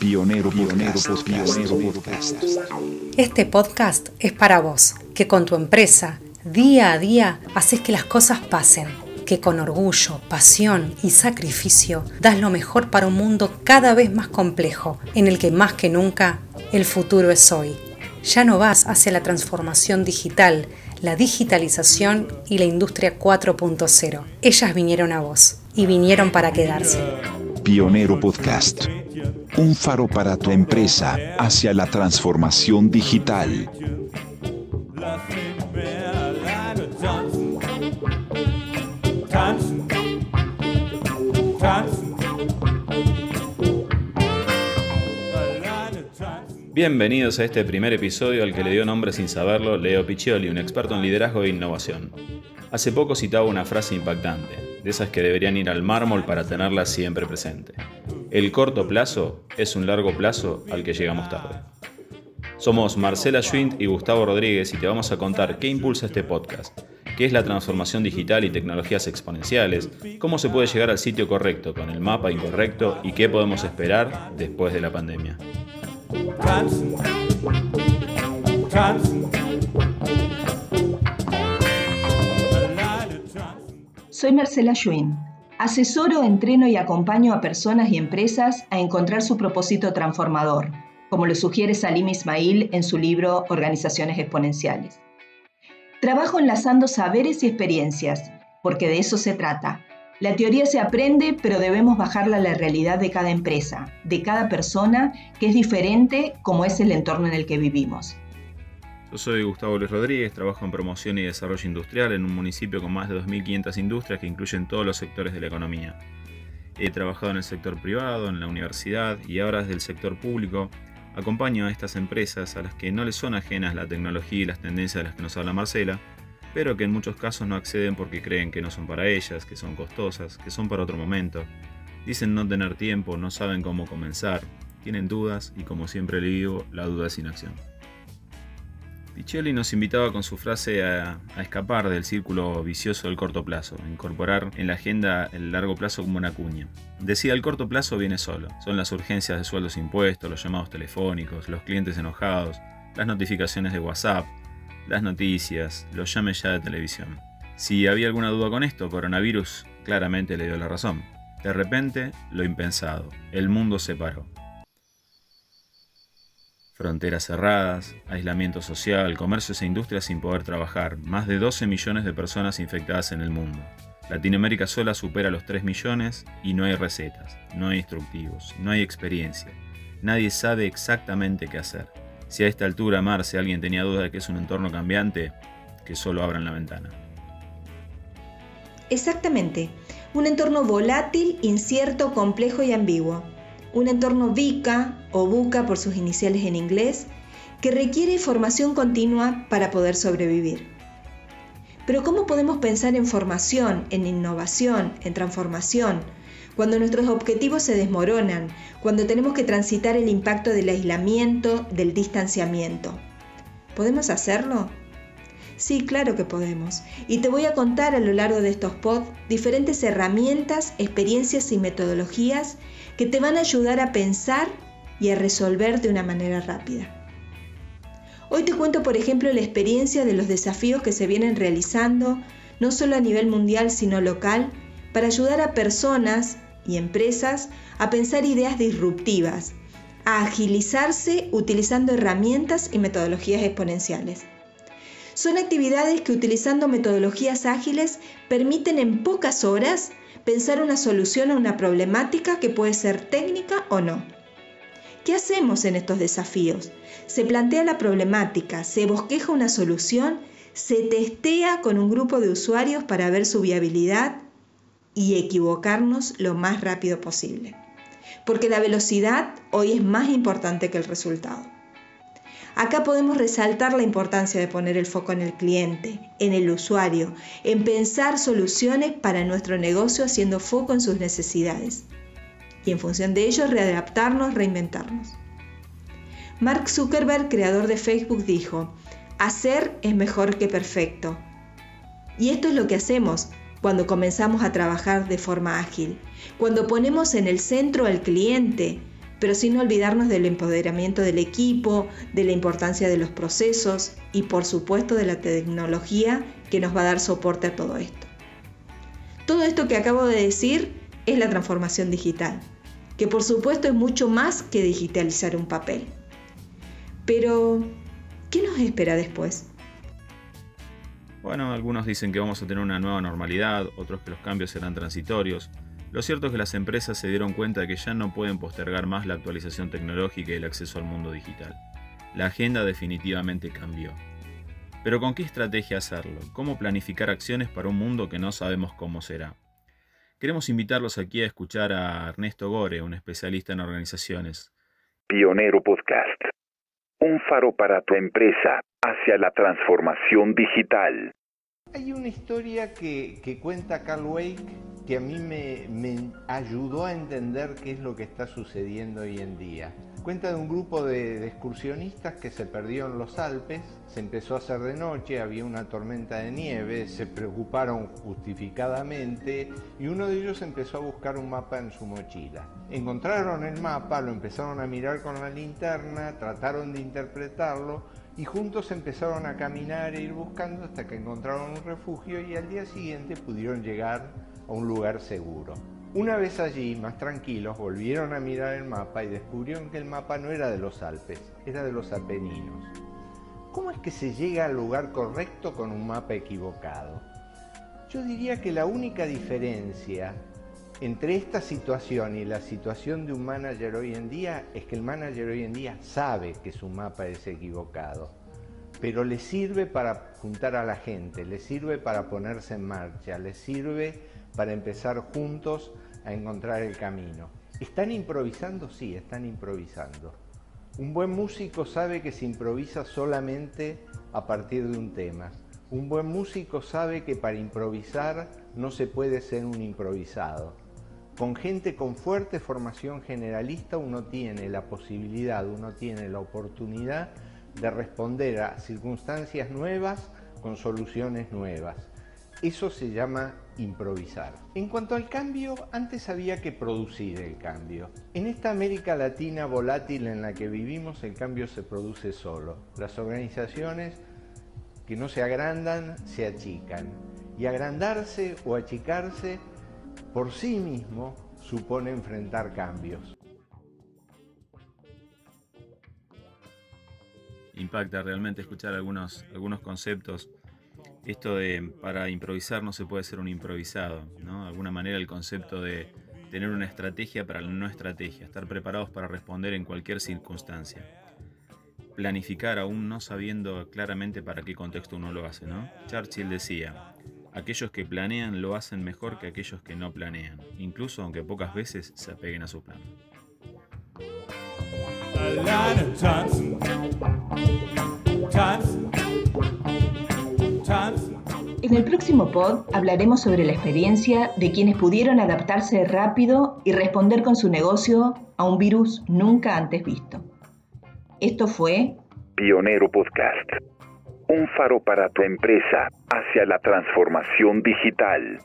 Pionero, pionero, pionero podcast. Este podcast es para vos, que con tu empresa, día a día, haces que las cosas pasen, que con orgullo, pasión y sacrificio das lo mejor para un mundo cada vez más complejo, en el que más que nunca el futuro es hoy. Ya no vas hacia la transformación digital, la digitalización y la industria 4.0. Ellas vinieron a vos y vinieron para quedarse. Pionero Podcast. Un faro para tu empresa hacia la transformación digital. Bienvenidos a este primer episodio al que le dio nombre sin saberlo Leo Piccioli, un experto en liderazgo e innovación. Hace poco citaba una frase impactante, de esas que deberían ir al mármol para tenerla siempre presente. El corto plazo es un largo plazo al que llegamos tarde. Somos Marcela Schwind y Gustavo Rodríguez y te vamos a contar qué impulsa este podcast, qué es la transformación digital y tecnologías exponenciales, cómo se puede llegar al sitio correcto con el mapa incorrecto y qué podemos esperar después de la pandemia. Soy Marcela Schwinn. Asesoro, entreno y acompaño a personas y empresas a encontrar su propósito transformador, como lo sugiere Salim Ismail en su libro Organizaciones Exponenciales. Trabajo enlazando saberes y experiencias, porque de eso se trata. La teoría se aprende, pero debemos bajarla a la realidad de cada empresa, de cada persona, que es diferente como es el entorno en el que vivimos. Yo soy Gustavo Luis Rodríguez, trabajo en promoción y desarrollo industrial en un municipio con más de 2.500 industrias que incluyen todos los sectores de la economía. He trabajado en el sector privado, en la universidad y ahora desde el sector público. Acompaño a estas empresas a las que no les son ajenas la tecnología y las tendencias de las que nos habla Marcela, pero que en muchos casos no acceden porque creen que no son para ellas, que son costosas, que son para otro momento. Dicen no tener tiempo, no saben cómo comenzar, tienen dudas y como siempre le digo, la duda es inacción. Piccioli nos invitaba con su frase a, escapar del círculo vicioso del corto plazo, a incorporar en la agenda el largo plazo como una cuña. Decía, el corto plazo viene solo. Son las urgencias de sueldos impuestos, los llamados telefónicos, los clientes enojados, las notificaciones de WhatsApp, las noticias, los llames ya de televisión. Si había alguna duda con esto, coronavirus claramente le dio la razón. De repente, lo impensado, el mundo se paró. Fronteras cerradas, aislamiento social, comercios e industrias sin poder trabajar, más de 12 millones de personas infectadas en el mundo. Latinoamérica sola supera los 3 millones y no hay recetas, no hay instructivos, no hay experiencia. Nadie sabe exactamente qué hacer. Si a esta altura, Marce, alguien tenía duda de que es un entorno cambiante, que solo abran la ventana. Exactamente. Un entorno volátil, incierto, complejo y ambiguo un entorno VICA o VUCA por sus iniciales en inglés, que requiere formación continua para poder sobrevivir. Pero ¿cómo podemos pensar en formación, en innovación, en transformación, cuando nuestros objetivos se desmoronan, cuando tenemos que transitar el impacto del aislamiento, del distanciamiento? ¿Podemos hacerlo? Sí, claro que podemos. Y te voy a contar a lo largo de estos pods diferentes herramientas, experiencias y metodologías que te van a ayudar a pensar y a resolver de una manera rápida. Hoy te cuento, por ejemplo, la experiencia de los desafíos que se vienen realizando, no solo a nivel mundial, sino local, para ayudar a personas y empresas a pensar ideas disruptivas, a agilizarse utilizando herramientas y metodologías exponenciales. Son actividades que utilizando metodologías ágiles permiten en pocas horas pensar una solución a una problemática que puede ser técnica o no. ¿Qué hacemos en estos desafíos? Se plantea la problemática, se bosqueja una solución, se testea con un grupo de usuarios para ver su viabilidad y equivocarnos lo más rápido posible. Porque la velocidad hoy es más importante que el resultado. Acá podemos resaltar la importancia de poner el foco en el cliente, en el usuario, en pensar soluciones para nuestro negocio haciendo foco en sus necesidades y en función de ello readaptarnos, reinventarnos. Mark Zuckerberg, creador de Facebook, dijo, hacer es mejor que perfecto. Y esto es lo que hacemos cuando comenzamos a trabajar de forma ágil, cuando ponemos en el centro al cliente, pero sin olvidarnos del empoderamiento del equipo, de la importancia de los procesos y por supuesto de la tecnología que nos va a dar soporte a todo esto. Todo esto que acabo de decir es la transformación digital, que por supuesto es mucho más que digitalizar un papel. Pero, ¿qué nos espera después? Bueno, algunos dicen que vamos a tener una nueva normalidad, otros que los cambios serán transitorios. Lo cierto es que las empresas se dieron cuenta de que ya no pueden postergar más la actualización tecnológica y el acceso al mundo digital. La agenda definitivamente cambió. Pero ¿con qué estrategia hacerlo? ¿Cómo planificar acciones para un mundo que no sabemos cómo será? Queremos invitarlos aquí a escuchar a Ernesto Gore, un especialista en organizaciones. Pionero Podcast. Un faro para tu empresa hacia la transformación digital. Hay una historia que, que cuenta Carl Wake que a mí me, me ayudó a entender qué es lo que está sucediendo hoy en día. Cuenta de un grupo de, excursionistas que se perdió en los Alpes, se empezó a hacer de noche, había una tormenta de nieve, se preocuparon justificadamente y uno de ellos empezó a buscar un mapa en su mochila. Encontraron el mapa, lo empezaron a mirar con la linterna, trataron de interpretarlo y juntos empezaron a caminar e ir buscando hasta que encontraron un refugio y al día siguiente pudieron llegar a un lugar seguro. Una vez allí, más tranquilos, volvieron a mirar el mapa y descubrieron que el mapa no era de los Alpes, era de los Apeninos. ¿Cómo es que se llega al lugar correcto con un mapa equivocado? Yo diría que la única diferencia entre esta situación y la situación de un manager hoy en día es que el manager hoy en día sabe que su mapa es equivocado, pero le sirve para juntar a la gente, le sirve para ponerse en marcha, le sirve para empezar juntos a encontrar el camino. ¿Están improvisando? Sí, están improvisando. Un buen músico sabe que se improvisa solamente a partir de un tema. Un buen músico sabe que para improvisar no se puede ser un improvisado. Con gente con fuerte formación generalista uno tiene la posibilidad, uno tiene la oportunidad de responder a circunstancias nuevas con soluciones nuevas. Eso se llama improvisar. En cuanto al cambio, antes había que producir el cambio. En esta América Latina volátil en la que vivimos, el cambio se produce solo. Las organizaciones que no se agrandan, se achican. Y agrandarse o achicarse por sí mismo supone enfrentar cambios. Impacta realmente escuchar algunos, algunos conceptos esto de para improvisar no se puede ser un improvisado, ¿no? De alguna manera el concepto de tener una estrategia para la no estrategia, estar preparados para responder en cualquier circunstancia. Planificar aún no sabiendo claramente para qué contexto uno lo hace, ¿no? Churchill decía, aquellos que planean lo hacen mejor que aquellos que no planean, incluso aunque pocas veces se apeguen a su plan. En el próximo pod hablaremos sobre la experiencia de quienes pudieron adaptarse rápido y responder con su negocio a un virus nunca antes visto. Esto fue Pionero Podcast. Un faro para tu empresa hacia la transformación digital.